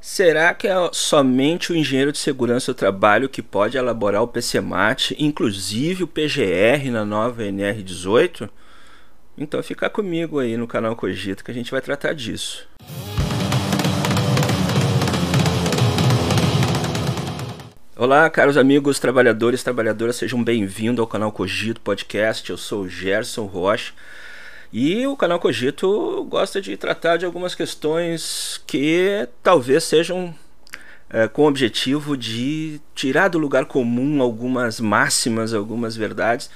Será que é somente o engenheiro de segurança do trabalho que pode elaborar o PCMAT, inclusive o PGR na nova NR18? Então fica comigo aí no canal Cogito que a gente vai tratar disso. Olá, caros amigos trabalhadores trabalhadoras, sejam bem-vindos ao canal Cogito Podcast. Eu sou o Gerson Rocha e o canal Cogito gosta de tratar de algumas questões que talvez sejam é, com o objetivo de tirar do lugar comum algumas máximas, algumas verdades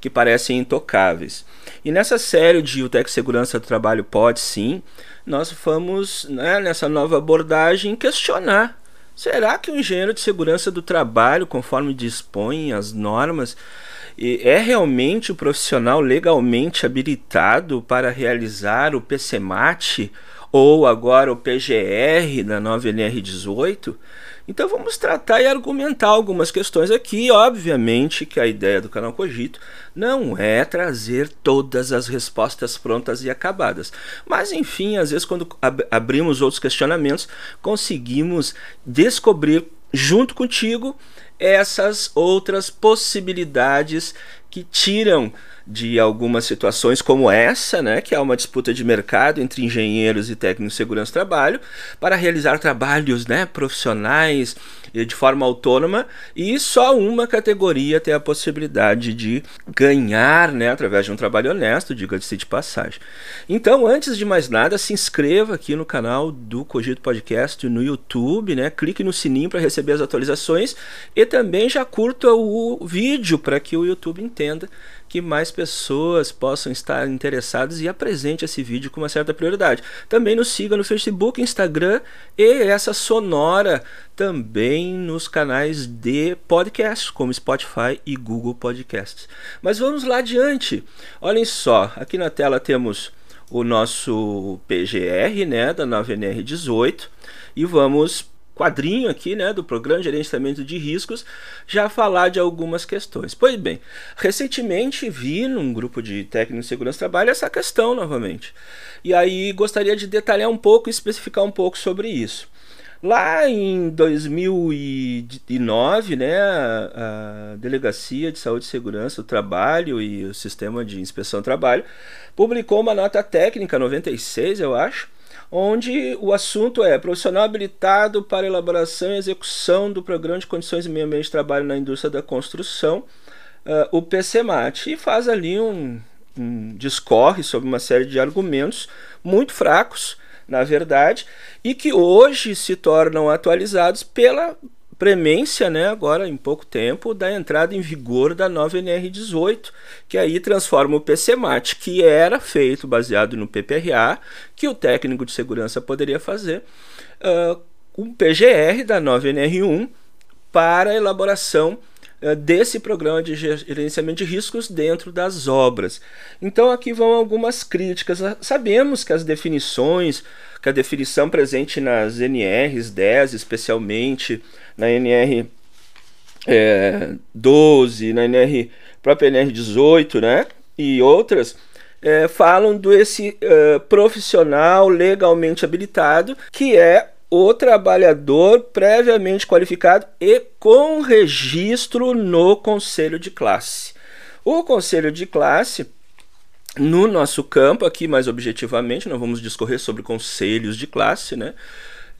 que parecem intocáveis. E nessa série de UTEC Segurança do Trabalho Pode Sim, nós vamos, né, nessa nova abordagem, questionar Será que o engenheiro de segurança do trabalho, conforme dispõem as normas, é realmente o profissional legalmente habilitado para realizar o PCMAT ou agora o PGR da nova NR18? Então vamos tratar e argumentar algumas questões aqui. Obviamente que a ideia do canal Cogito não é trazer todas as respostas prontas e acabadas. Mas enfim, às vezes quando ab abrimos outros questionamentos, conseguimos descobrir junto contigo essas outras possibilidades que tiram de algumas situações como essa, né, que é uma disputa de mercado entre engenheiros e técnicos de segurança do trabalho, para realizar trabalhos né, profissionais de forma autônoma e só uma categoria tem a possibilidade de ganhar né, através de um trabalho honesto, diga-se de passagem. Então, antes de mais nada, se inscreva aqui no canal do Cogito Podcast no YouTube, né, clique no sininho para receber as atualizações e também já curta o vídeo para que o YouTube entenda que mais pessoas possam estar interessadas e apresente esse vídeo com uma certa prioridade. Também nos siga no Facebook, Instagram e essa sonora também nos canais de podcast, como Spotify e Google Podcasts. Mas vamos lá adiante. Olhem só, aqui na tela temos o nosso PGR, né, da 9NR18, e vamos quadrinho aqui, né, do Programa de Gerenciamento de Riscos, já falar de algumas questões. Pois bem, recentemente vi num grupo de técnicos de segurança do trabalho essa questão novamente. E aí gostaria de detalhar um pouco e especificar um pouco sobre isso. Lá em 2009, né, a, a, Delegacia de Saúde e Segurança do Trabalho e o Sistema de Inspeção do Trabalho publicou uma nota técnica 96, eu acho, onde o assunto é profissional habilitado para elaboração e execução do Programa de Condições e Meio Ambiente de Trabalho na Indústria da Construção, uh, o PCMAT, e faz ali um, um discorre sobre uma série de argumentos muito fracos, na verdade, e que hoje se tornam atualizados pela premência, né, agora em pouco tempo, da entrada em vigor da nova NR18, que aí transforma o PCMAT, que era feito baseado no PPRA, que o técnico de segurança poderia fazer, uh, um PGR da nova NR1 para elaboração desse programa de gerenciamento de riscos dentro das obras. Então aqui vão algumas críticas. Sabemos que as definições, que a definição presente nas NRs 10, especialmente na NR é, 12, na NR, própria NR 18, né? E outras. É, falam desse uh, profissional legalmente habilitado, que é o trabalhador previamente qualificado e com registro no conselho de classe. O conselho de classe, no nosso campo aqui, mais objetivamente, nós vamos discorrer sobre conselhos de classe, né?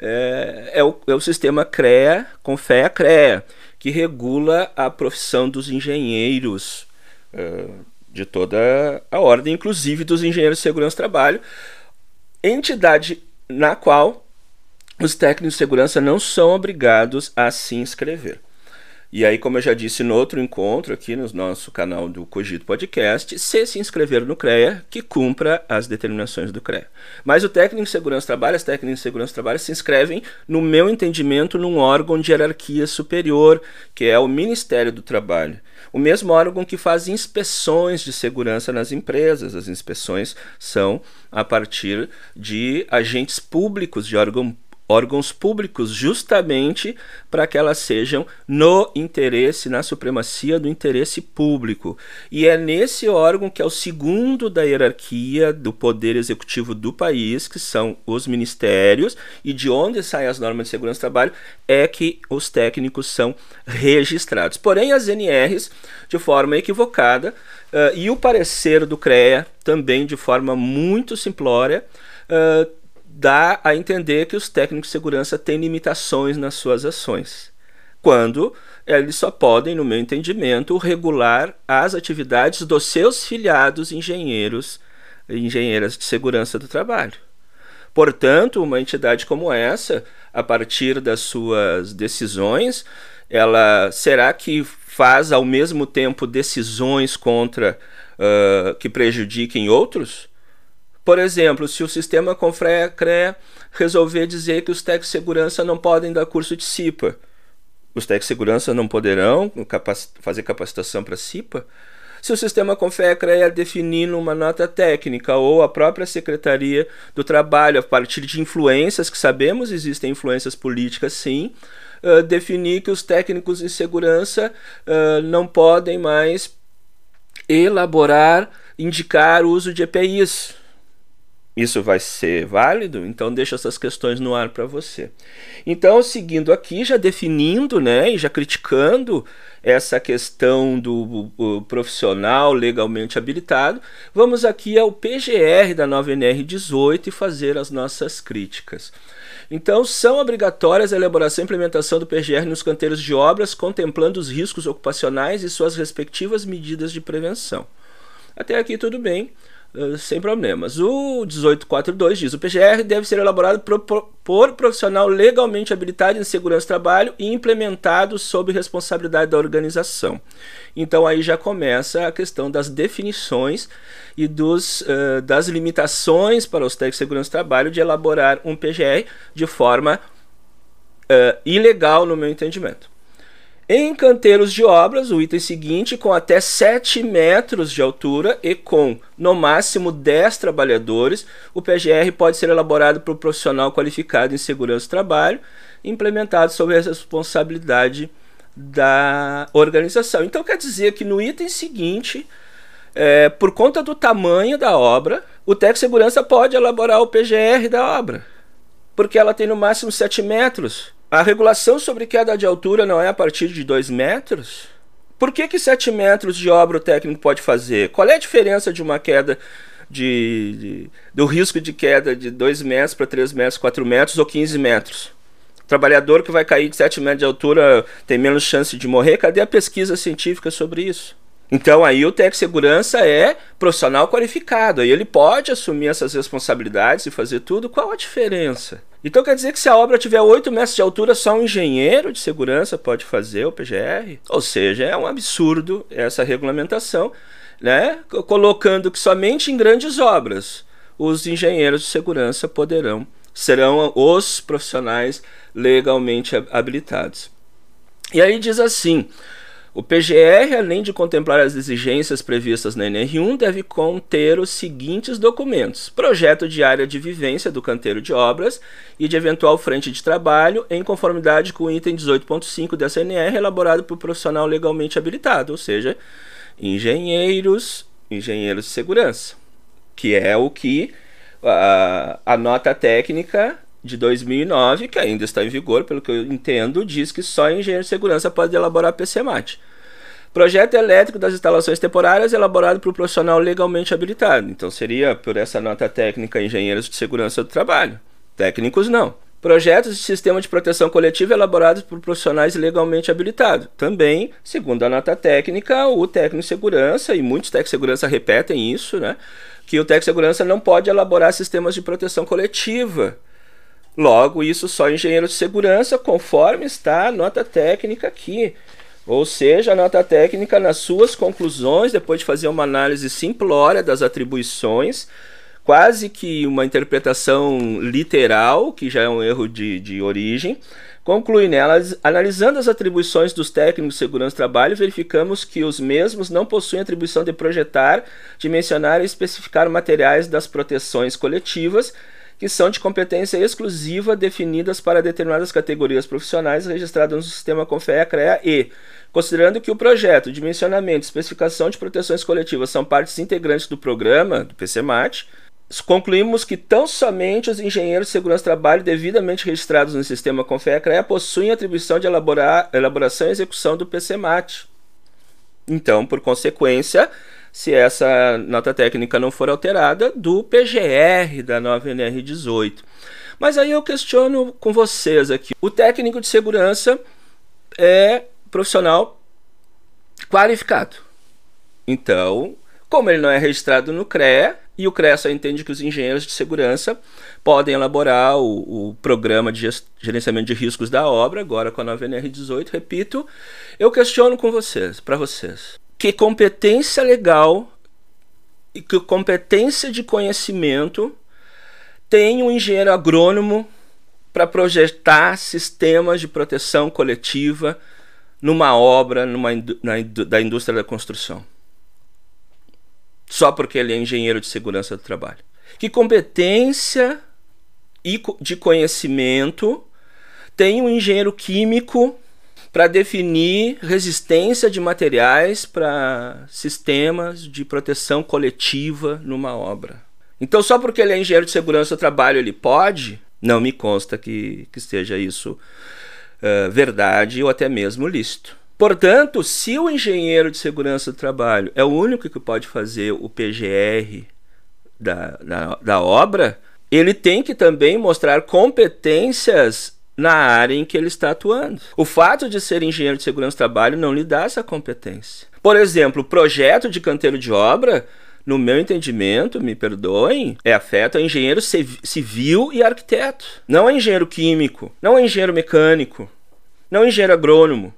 é, é, o, é o sistema CREA, com fé a CREA, que regula a profissão dos engenheiros é, de toda a ordem, inclusive dos engenheiros de segurança do trabalho, entidade na qual os técnicos de segurança não são obrigados a se inscrever. E aí, como eu já disse no outro encontro aqui no nosso canal do Cogito Podcast, se se inscrever no CREA, que cumpra as determinações do CREA. Mas o técnico de segurança do trabalho, as técnicas de segurança do trabalho se inscrevem, no meu entendimento, num órgão de hierarquia superior, que é o Ministério do Trabalho. O mesmo órgão que faz inspeções de segurança nas empresas. As inspeções são a partir de agentes públicos, de órgão órgãos públicos, justamente para que elas sejam no interesse, na supremacia do interesse público. E é nesse órgão que é o segundo da hierarquia do poder executivo do país, que são os ministérios, e de onde saem as normas de segurança do trabalho, é que os técnicos são registrados. Porém, as NRs, de forma equivocada, uh, e o parecer do CREA, também de forma muito simplória, uh, dá a entender que os técnicos de segurança têm limitações nas suas ações, quando eles só podem, no meu entendimento, regular as atividades dos seus filiados engenheiros e engenheiras de segurança do trabalho. Portanto, uma entidade como essa, a partir das suas decisões, ela será que faz ao mesmo tempo decisões contra uh, que prejudiquem outros? Por exemplo, se o sistema Confre-CRE resolver dizer que os técnicos de segurança não podem dar curso de CIPA, os técnicos de segurança não poderão fazer capacitação para CIPA? Se o sistema Confre-CRE definir numa nota técnica ou a própria Secretaria do Trabalho, a partir de influências que sabemos existem influências políticas sim, uh, definir que os técnicos de segurança uh, não podem mais elaborar, indicar o uso de EPIs isso vai ser válido? Então deixa essas questões no ar para você. Então, seguindo aqui, já definindo, né, e já criticando essa questão do profissional legalmente habilitado, vamos aqui ao PGR da 9NR18 e fazer as nossas críticas. Então, são obrigatórias a elaboração e implementação do PGR nos canteiros de obras, contemplando os riscos ocupacionais e suas respectivas medidas de prevenção. Até aqui tudo bem. Eh, sem problemas. O 1842 diz: o PGR deve ser elaborado por, por, profissional legalmente habilitado em segurança do trabalho e implementado sob responsabilidade da organização. Então aí já começa a questão das definições e dos, uh, das limitações para os técnicos de segurança do trabalho de elaborar um PGR de forma uh, ilegal, no meu entendimento. Em canteiros de obras, o item seguinte, com até 7 metros de altura e com no máximo 10 trabalhadores, o PGR pode ser elaborado por um profissional qualificado em segurança do trabalho, implementado sob a responsabilidade da organização. Então quer dizer que no item seguinte, é, por conta do tamanho da obra, o de segurança pode elaborar o PGR da obra, porque ela tem no máximo 7 metros a regulação sobre queda de altura não é a partir de 2 metros? Por que, que 7 metros de obra o técnico pode fazer? Qual é a diferença de uma queda de, de do risco de queda de 2 metros para 3 metros, 4 metros ou 15 metros? O trabalhador que vai cair de 7 metros de altura tem menos chance de morrer? Cadê a pesquisa científica sobre isso? Então aí o técnico de segurança é profissional qualificado, aí ele pode assumir essas responsabilidades e fazer tudo. Qual a diferença? Então quer dizer que se a obra tiver 8 metros de altura, só um engenheiro de segurança pode fazer o PGR? Ou seja, é um absurdo essa regulamentação, né? colocando que somente em grandes obras os engenheiros de segurança poderão, serão os profissionais legalmente habilitados. E aí diz assim: o PGR, além de contemplar as exigências previstas na NR1, deve conter os seguintes documentos: projeto de área de vivência do canteiro de obras e de eventual frente de trabalho, em conformidade com o item 18.5 dessa NR, elaborado por profissional legalmente habilitado, ou seja, engenheiros, engenheiros de segurança, que é o que a, a nota técnica de 2009, que ainda está em vigor, pelo que eu entendo, diz que só engenheiro de segurança pode elaborar PCMAT. Projeto elétrico das instalações temporárias elaborado por profissional legalmente habilitado. Então seria por essa nota técnica engenheiros de segurança do trabalho. Técnicos não. Projetos de sistema de proteção coletiva elaborados por profissionais legalmente habilitados. Também, segundo a nota técnica, o técnico de segurança, e muitos técnicos de segurança repetem isso, né? Que o técnico de segurança não pode elaborar sistemas de proteção coletiva Logo, isso só engenheiro de segurança, conforme está a nota técnica aqui. Ou seja, a nota técnica, nas suas conclusões, depois de fazer uma análise simplória das atribuições, quase que uma interpretação literal, que já é um erro de, de origem, conclui nelas, analisando as atribuições dos técnicos de segurança do trabalho, verificamos que os mesmos não possuem atribuição de projetar, dimensionar e especificar materiais das proteções coletivas, que são de competência exclusiva definidas para determinadas categorias profissionais registradas no sistema CONFEA-CREA e, considerando que o projeto, dimensionamento e especificação de proteções coletivas são partes integrantes do programa, do PCMAT, concluímos que tão somente os engenheiros de segurança do trabalho devidamente registrados no sistema CONFEA-CREA possuem atribuição de elaborar, elaboração e execução do PCMAT. Então, por consequência, se essa nota técnica não for alterada, do PGR da 9NR18. Mas aí eu questiono com vocês aqui. O técnico de segurança é profissional qualificado. Então, como ele não é registrado no CREA, e o CREA só entende que os engenheiros de segurança podem elaborar o, o programa de gerenciamento de riscos da obra, agora com a 9NR18, repito, eu questiono com vocês, para vocês que competência legal e que competência de conhecimento tem um engenheiro agrônomo para projetar sistemas de proteção coletiva numa obra numa, na, da indústria da construção. Só porque ele é engenheiro de segurança do trabalho. Que competência e de conhecimento tem um engenheiro químico para definir resistência de materiais para sistemas de proteção coletiva numa obra. Então, só porque ele é engenheiro de segurança do trabalho, ele pode? Não me consta que, que seja isso uh, verdade ou até mesmo lícito. Portanto, se o engenheiro de segurança do trabalho é o único que pode fazer o PGR da, da, da obra, ele tem que também mostrar competências na área em que ele está atuando. O fato de ser engenheiro de segurança do trabalho não lhe dá essa competência. Por exemplo, projeto de canteiro de obra, no meu entendimento, me perdoem, é afeto a engenheiro civil e arquiteto. Não é engenheiro químico, não é engenheiro mecânico, não é engenheiro agrônomo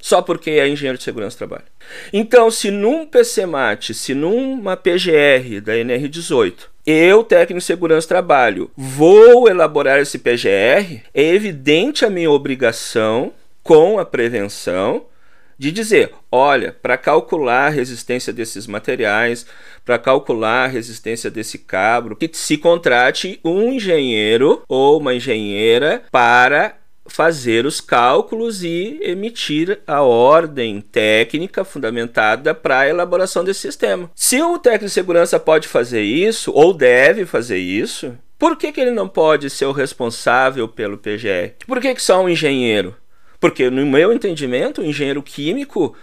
só porque é engenheiro de segurança do trabalho. Então, se num PCMAT, se numa PGR da NR18, eu, técnico de segurança trabalho, vou elaborar esse PGR, é evidente a minha obrigação com a prevenção de dizer, olha, para calcular a resistência desses materiais, para calcular a resistência desse cabro, que se contrate um engenheiro ou uma engenheira para fazer os cálculos e emitir a ordem técnica fundamentada para a elaboração desse sistema. Se o técnico de segurança pode fazer isso, ou deve fazer isso, por que, que ele não pode ser o responsável pelo PGR? Por que, que só um engenheiro? Porque, no meu entendimento, o engenheiro químico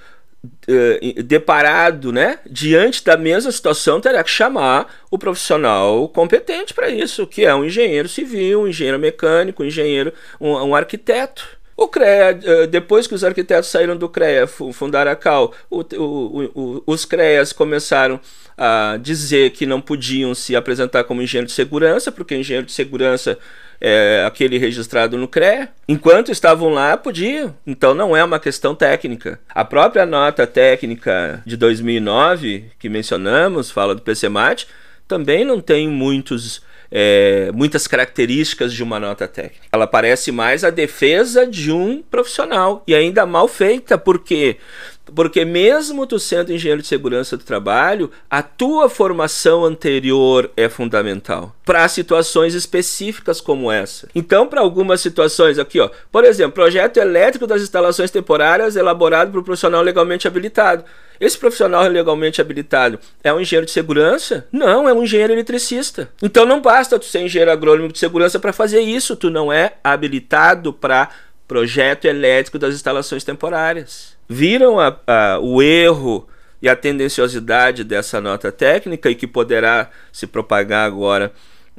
deparado, né, diante da mesma situação, terá que chamar o profissional competente para isso, que é um engenheiro civil, um engenheiro mecânico, um engenheiro, um, um arquiteto. O CREA, uh, depois que os arquitetos saíram do CREA, fundaram a CAL, o, o, o, os CREAs começaram a dizer que não podiam se apresentar como engenheiro de segurança, porque engenheiro de segurança é, aquele registrado no CRE. Enquanto estavam lá, podiam. Então não é uma questão técnica. A própria nota técnica de 2009 que mencionamos, fala do PCMAT, também não tem muitos é, muitas características de uma nota técnica. Ela parece mais a defesa de um profissional e ainda mal feita, porque porque mesmo tu sendo engenheiro de segurança do trabalho, a tua formação anterior é fundamental para situações específicas como essa. Então, para algumas situações aqui, ó, por exemplo, projeto elétrico das instalações temporárias elaborado por um profissional legalmente habilitado. Esse profissional legalmente habilitado é um engenheiro de segurança? Não, é um engenheiro eletricista. Então não basta tu ser engenheiro agrônomo de segurança para fazer isso, tu não é habilitado para projeto elétrico das instalações temporárias viram a, a, o erro e a tendenciosidade dessa nota técnica e que poderá se propagar agora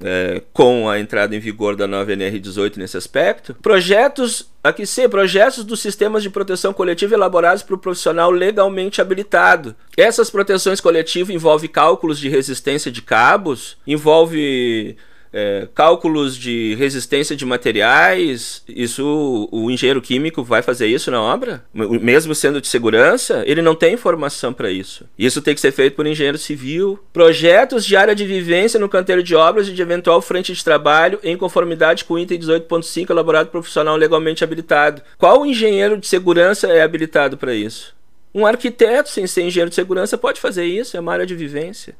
é, com a entrada em vigor da nova NR18 nesse aspecto. Projetos, aqui sim, projetos dos sistemas de proteção coletiva elaborados por profissional legalmente habilitado. Essas proteções coletivas envolvem cálculos de resistência de cabos, envolve é, cálculos de resistência de materiais, isso o engenheiro químico vai fazer isso na obra? Mesmo sendo de segurança, ele não tem informação para isso. Isso tem que ser feito por engenheiro civil. Projetos de área de vivência no canteiro de obras e de eventual frente de trabalho em conformidade com o item 18.5 elaborado por profissional legalmente habilitado. Qual engenheiro de segurança é habilitado para isso? Um arquiteto sem ser engenheiro de segurança pode fazer isso, é uma área de vivência.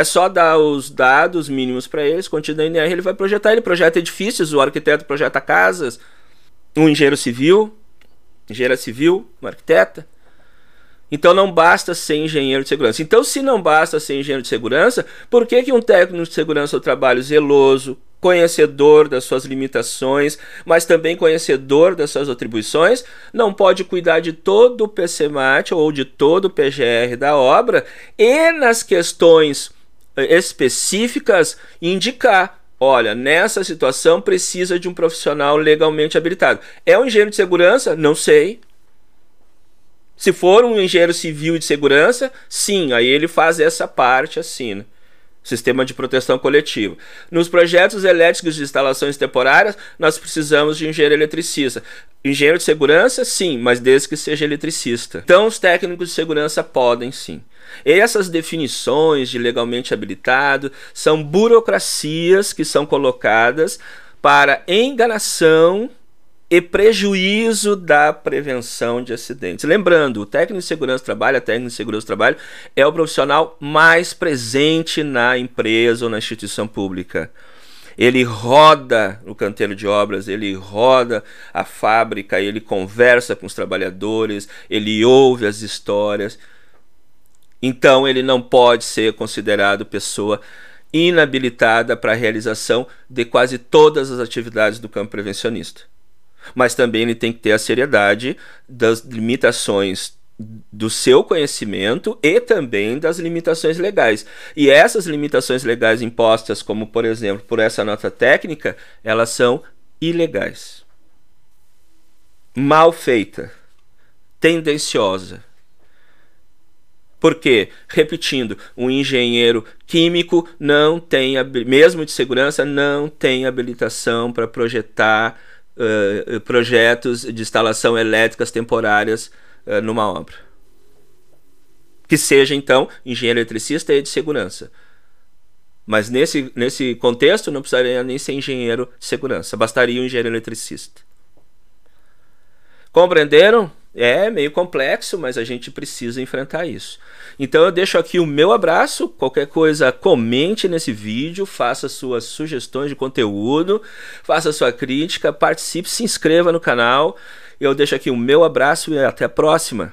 É só dar os dados mínimos para eles, contida NR, ele vai projetar. Ele projeta edifícios, o arquiteto projeta casas, um engenheiro civil, engenheira civil, um arquiteta. Então não basta ser engenheiro de segurança. Então, se não basta ser engenheiro de segurança, por que, que um técnico de segurança do trabalho zeloso, conhecedor das suas limitações, mas também conhecedor das suas atribuições, não pode cuidar de todo o PCMAT ou de todo o PGR da obra e nas questões específicas indicar Olha, nessa situação precisa de um profissional legalmente habilitado. É um engenheiro de segurança? Não sei. Se for um engenheiro civil de segurança, sim, aí ele faz essa parte assim. Sistema de proteção coletiva. Nos projetos elétricos de instalações temporárias, nós precisamos de engenheiro eletricista. Engenheiro de segurança, sim, mas desde que seja eletricista. Então, os técnicos de segurança podem sim. E essas definições de legalmente habilitado são burocracias que são colocadas para enganação e prejuízo da prevenção de acidentes. Lembrando, o técnico de segurança do trabalho, a técnica de segurança do trabalho, é o profissional mais presente na empresa ou na instituição pública. Ele roda no canteiro de obras, ele roda a fábrica, ele conversa com os trabalhadores, ele ouve as histórias. Então, ele não pode ser considerado pessoa inabilitada para a realização de quase todas as atividades do campo prevencionista mas também ele tem que ter a seriedade das limitações do seu conhecimento e também das limitações legais. E essas limitações legais impostas, como por exemplo por essa nota técnica, elas são ilegais. Mal feita, tendenciosa. Porque, repetindo, um engenheiro químico não tem, mesmo de segurança, não tem habilitação para projetar uh, projetos de instalação elétricas temporárias uh, numa obra. Que seja, então, engenheiro eletricista e de segurança. Mas nesse, nesse contexto não precisaria nem ser engenheiro de segurança, bastaria um engenheiro eletricista. Compreenderam? É meio complexo, mas a gente precisa enfrentar isso. Então eu deixo aqui o meu abraço. Qualquer coisa, comente nesse vídeo, faça suas sugestões de conteúdo, faça sua crítica, participe, se inscreva no canal. Eu deixo aqui o meu abraço e até a próxima.